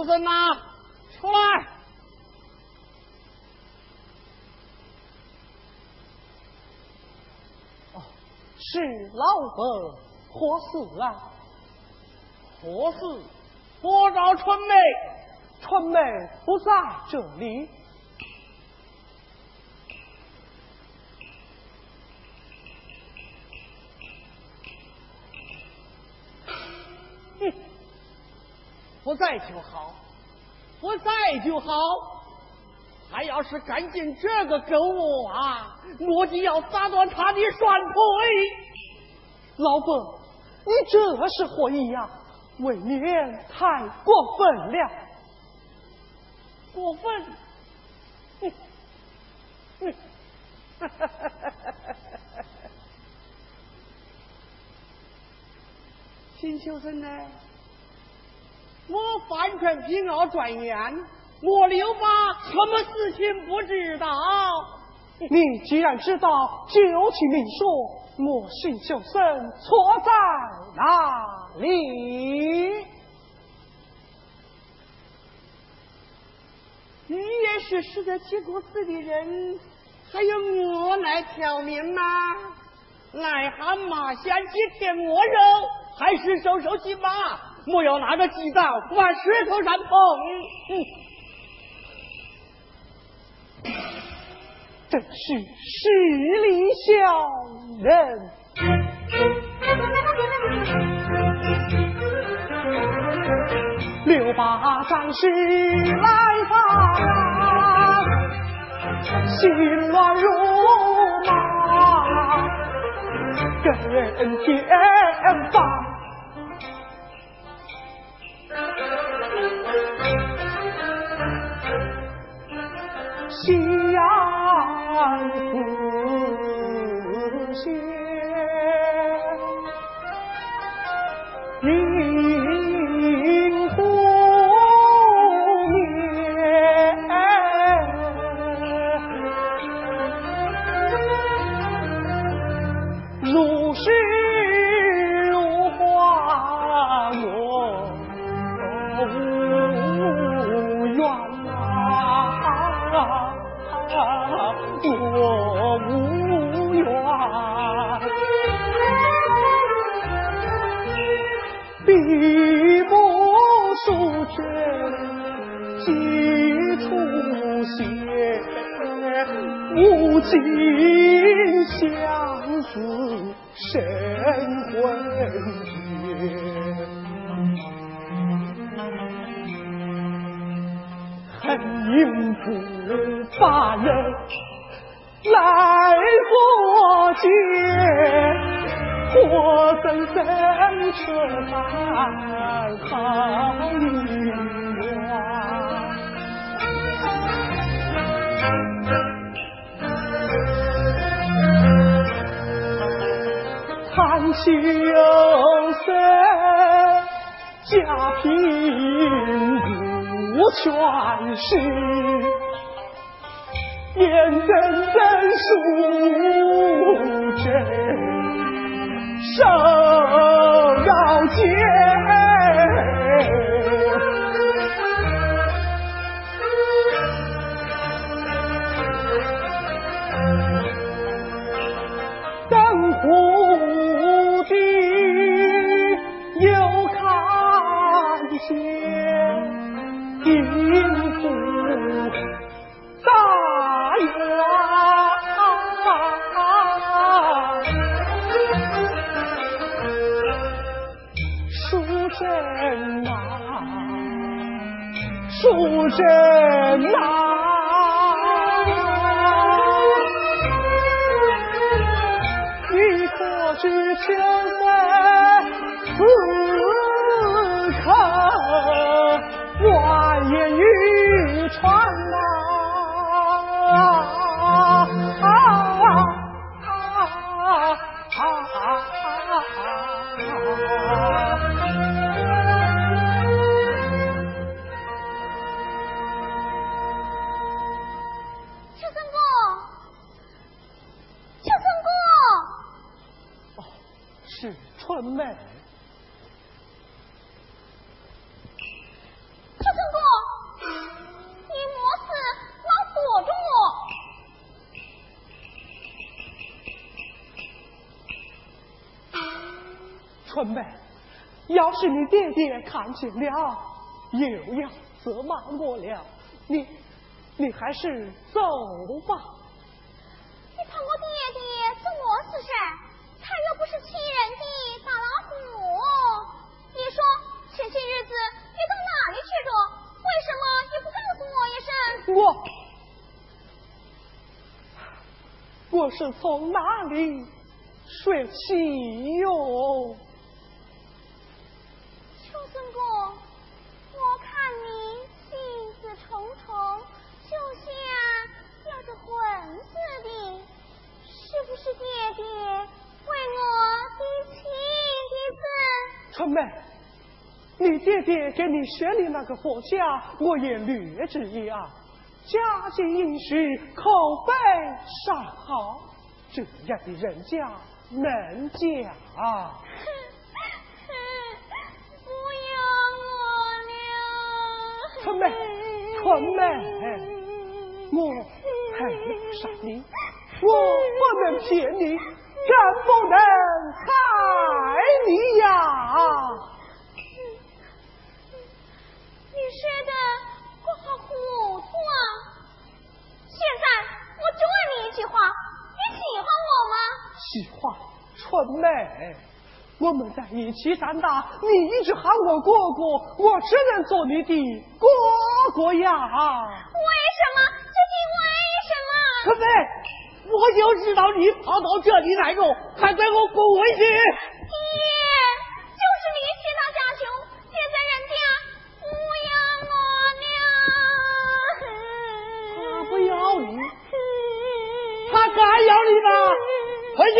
新秀生呐，出来！是老伯，何事啊？何事？我找春妹，春妹不在这里。不在就好，不在就好。他要是敢进这个狗窝啊，我就要打断他的双腿。老伯，你这是何意呀？未免太过分了。过分？哼哼，哈哈哈哈哈哈！秦秋生呢？我范全平要转言，我刘八什么事情不知道？你既然知道，就请明说，我信秀生错在哪里？你也是识得起过字的人，还用我来挑明吗？癞蛤蟆想去舔鹅肉，还是收收鸡巴？莫要拿着鸡蛋往石头上碰，真是势利小人。六八战士来访，心乱如麻，跟前方。全是，眼睁睁数着受扰劫。出征春梅，要是你爹爹看见了，又要责骂我了。你，你还是走吧。你怕我爹爹做我是谁？他又不是亲人的大老虎，你说前些日子你到哪里去了？为什么也不告诉我一声？我我是从哪里睡起哟？秋孙哥，我看你心思重重，就像吊着魂似的，是不是爹爹？为我的亲的子，春妹，你爹爹给你选的那个佛家，我也略知一二，家境殷实，口碑尚好，这样的人家能嫁？不要我了，春妹，春妹，我配不上你，我不能骗你。敢不能害你呀？你说的我好糊涂啊！现在我就问你一句话：你喜欢我吗？喜欢，春梅，我们在一起长大，你一直喊我哥哥，我只能做你的哥哥呀。为什么？春梅。我就知道你跑到这里来着，还给我滚回去。爹，就是你欺他家穷，现在人家不要我了。他不要你，他敢要你吗？回去。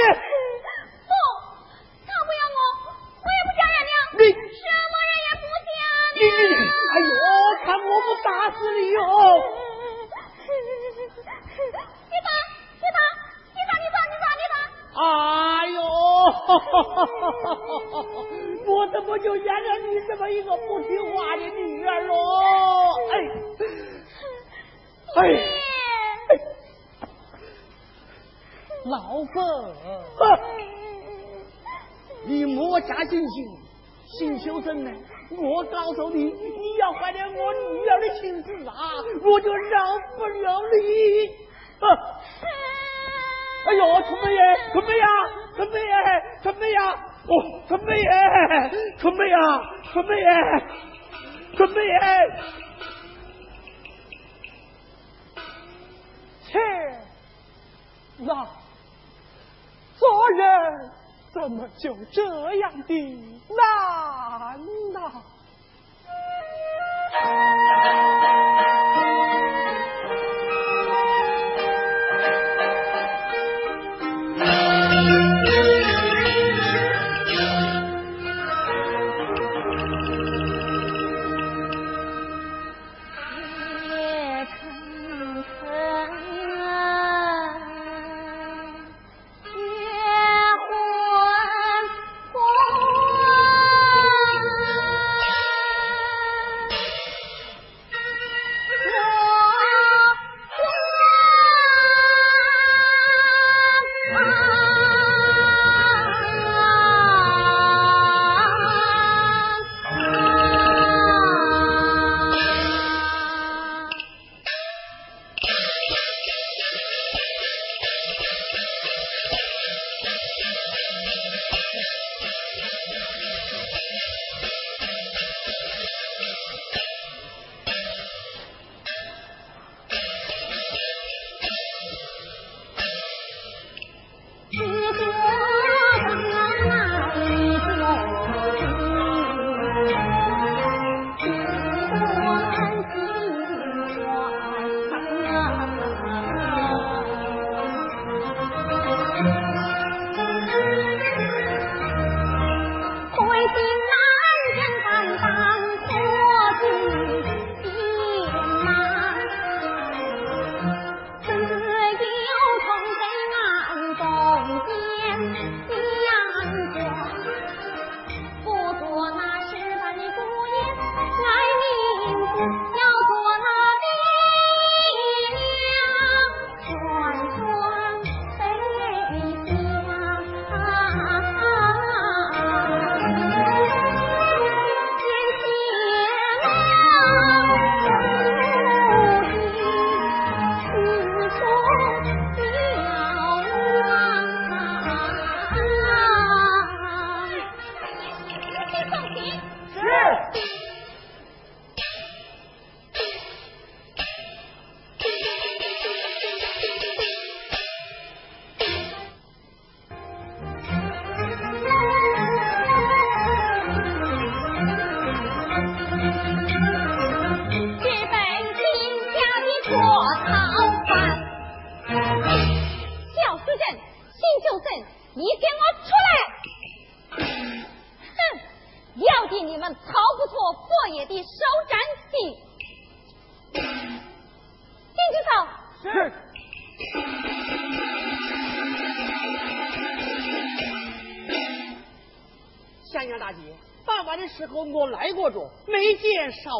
难呐？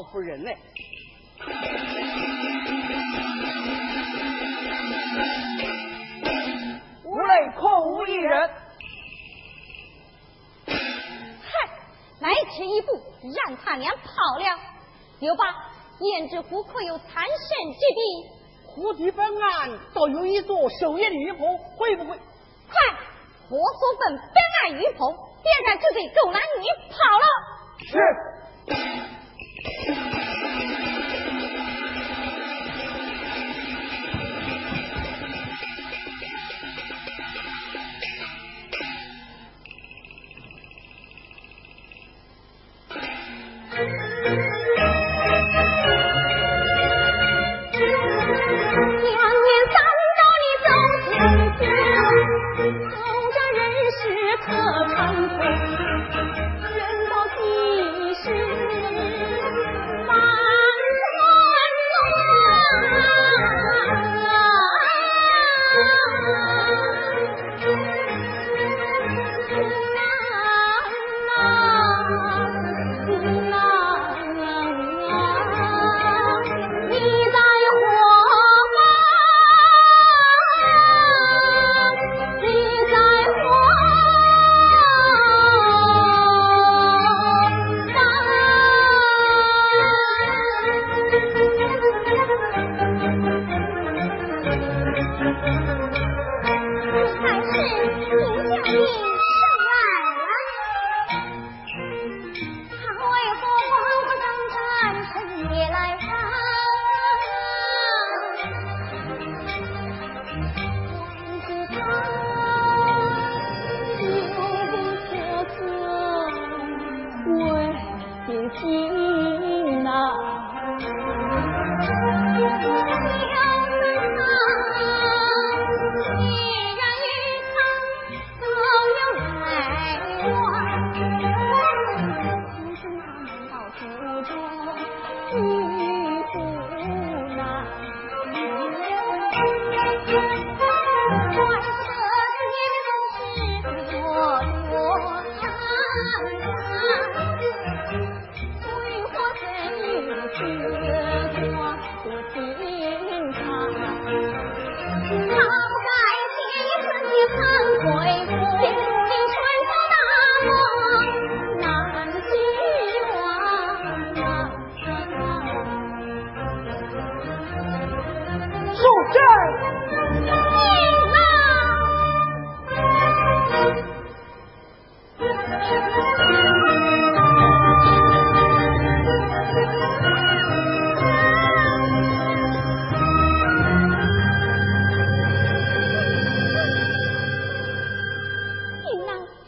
见少夫人呢。屋内空无一人。嗨，来迟一步，让他娘跑了。有吧？胭脂湖可有残神之地？湖堤本岸倒有一座守夜的玉棚，会不会？快，火速奔本岸渔棚，别让这对狗男女跑了。是。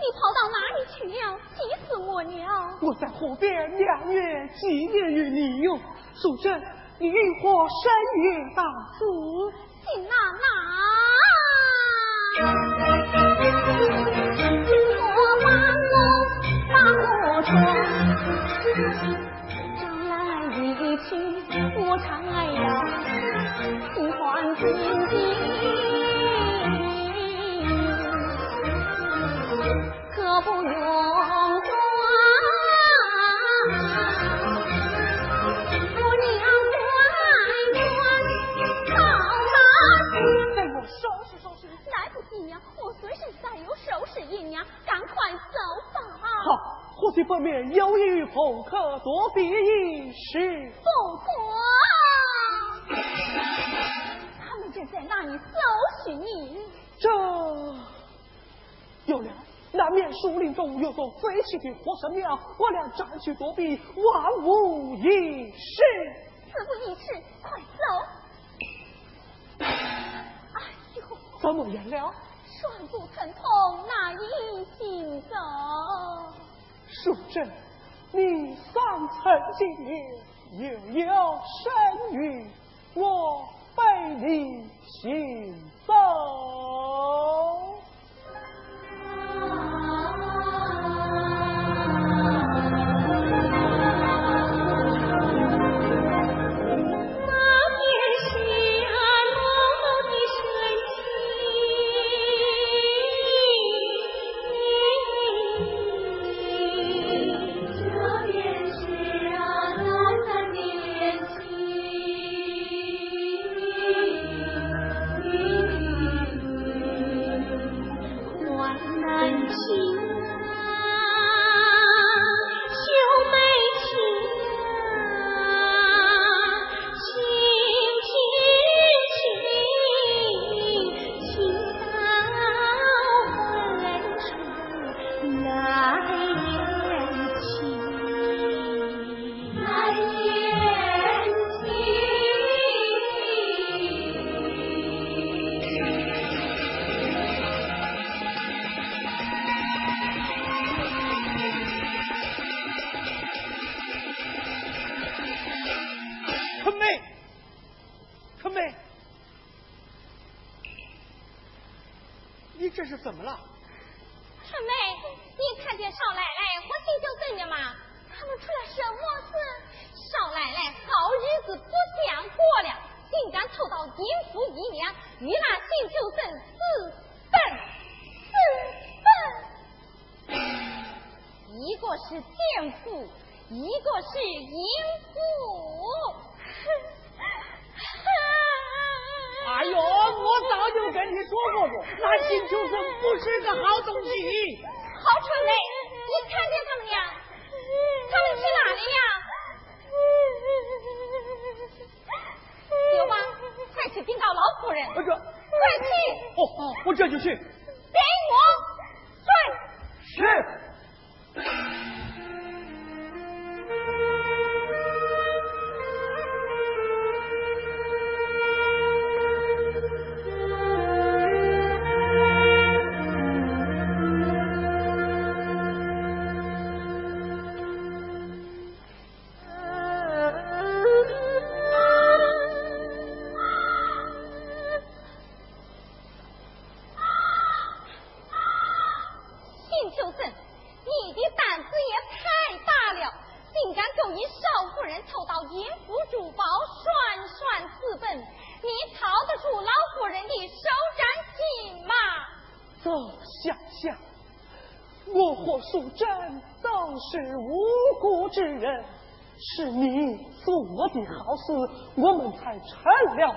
你跑到哪里去了？急死我了！我在湖边良月几年与你哟，素贞，你欲火山月大叔，请那哪？我忙我忙我愁，朝来一去我长爱呀，不还心惊。不用慌姑娘我来穿好那天为我收拾收拾来不及娘我随时再有收拾姨娘赶快走吧好或许不免有一位朋客作别一时不可他们正在那里搜寻你这有人的火神庙，我俩战去躲避，万无一失。此不宜迟，快走！哎呦，怎么样了？双足疼痛，难以行走。淑贞，你三寸金莲，又有身孕，我背你行走。怎么了好东西。好车嘞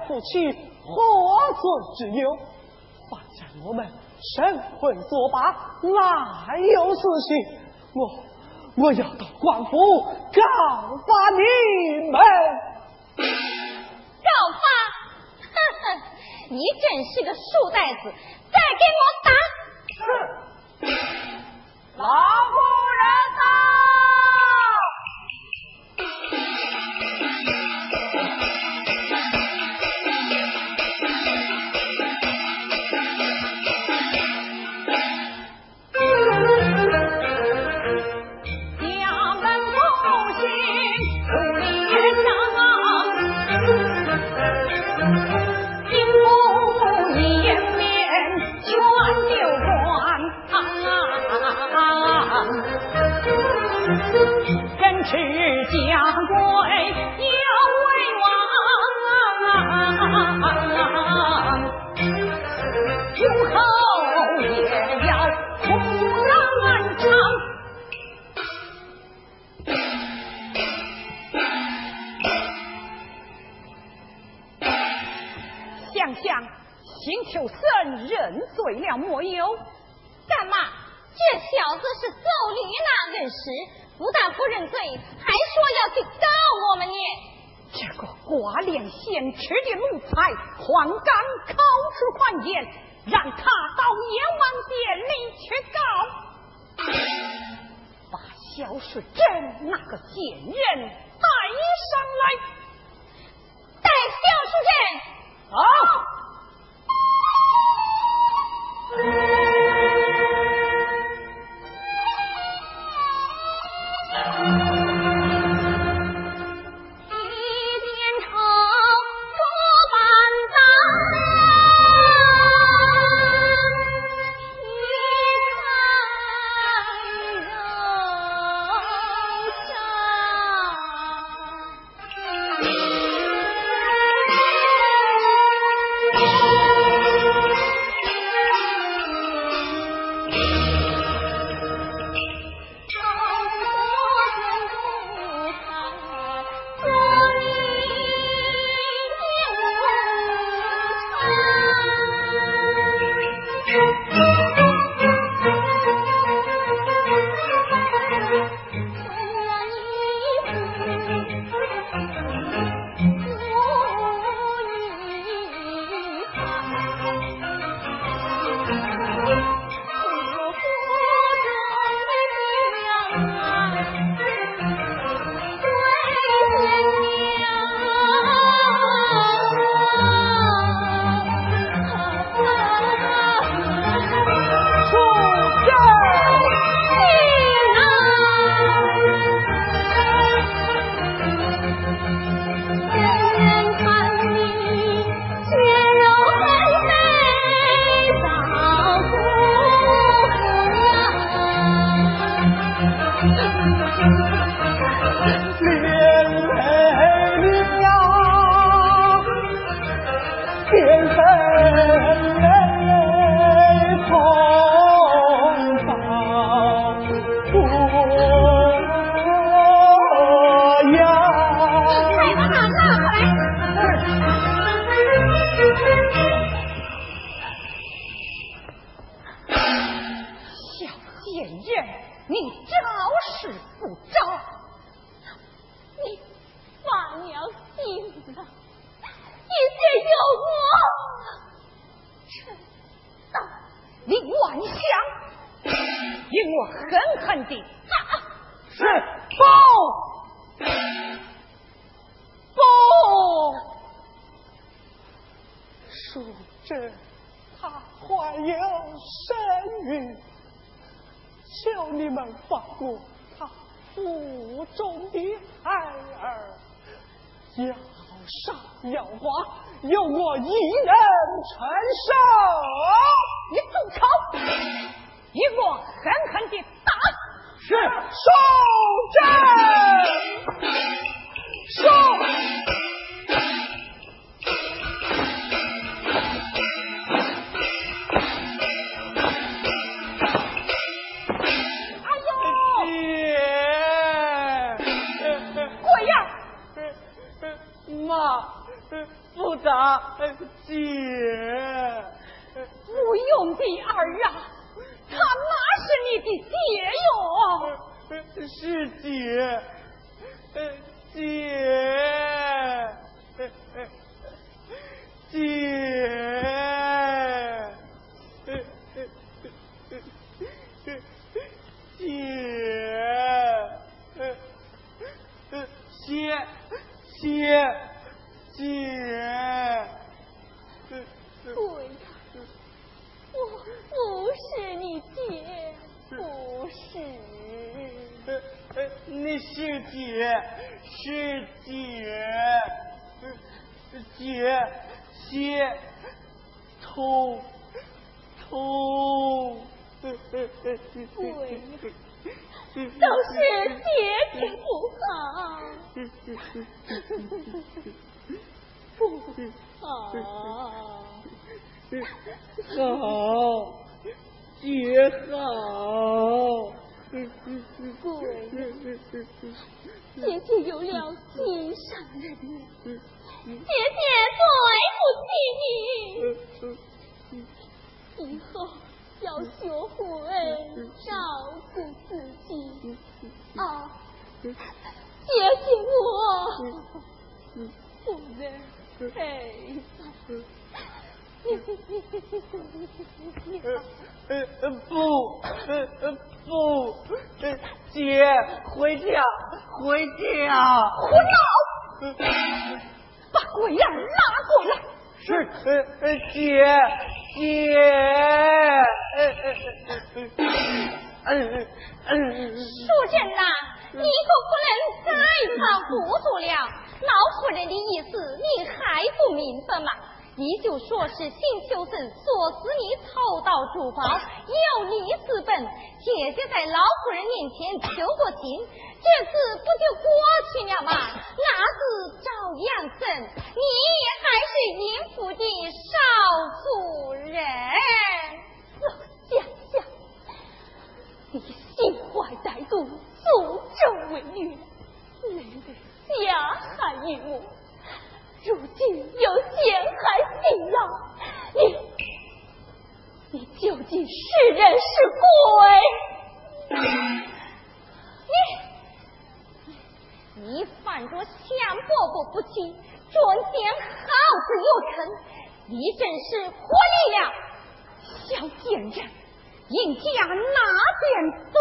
夫妻何罪之有？放下我们神魂作罢，哪有此心？我我要到官府告发你们！告发？呵呵，你真是个书呆子！再给我打！是，妈，不打姐，不用的儿啊，他哪是你的姐哟？是姐，姐，姐，姐，姐，姐。姐，对呀，我不是你姐，不是，你是姐，是姐，姐，姐，痛，痛，对，都是爹爹不好。好，好，绝好！姑，姐姐有了心上人，姐姐对不起你，以后要学会照顾自己啊！姐姐我，姑爷。嘿。不不姐回家回家。胡闹！把鬼样拉过来。是姐姐。你可不能再犯糊涂了。老夫人的意思你还不明白吗？你就说是新秀生唆使你偷盗珠宝，要你私奔。姐姐在老夫人面前求过情，这次不就过去了吗？哪是照样生，你还是银府的少主人。想想，你心怀歹毒。助纣为虐，累累加害于我，如今又陷害新郎，你你究竟是人是鬼？你你犯着强伯伯不敬，转眼好字又成，你真是活腻了！小贱人，尹家哪点对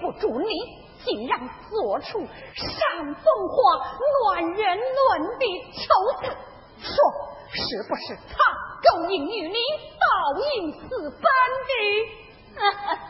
不住你？竟然做出煽风花、乱人伦的丑事？说是不是他勾引女你，报应私奔的？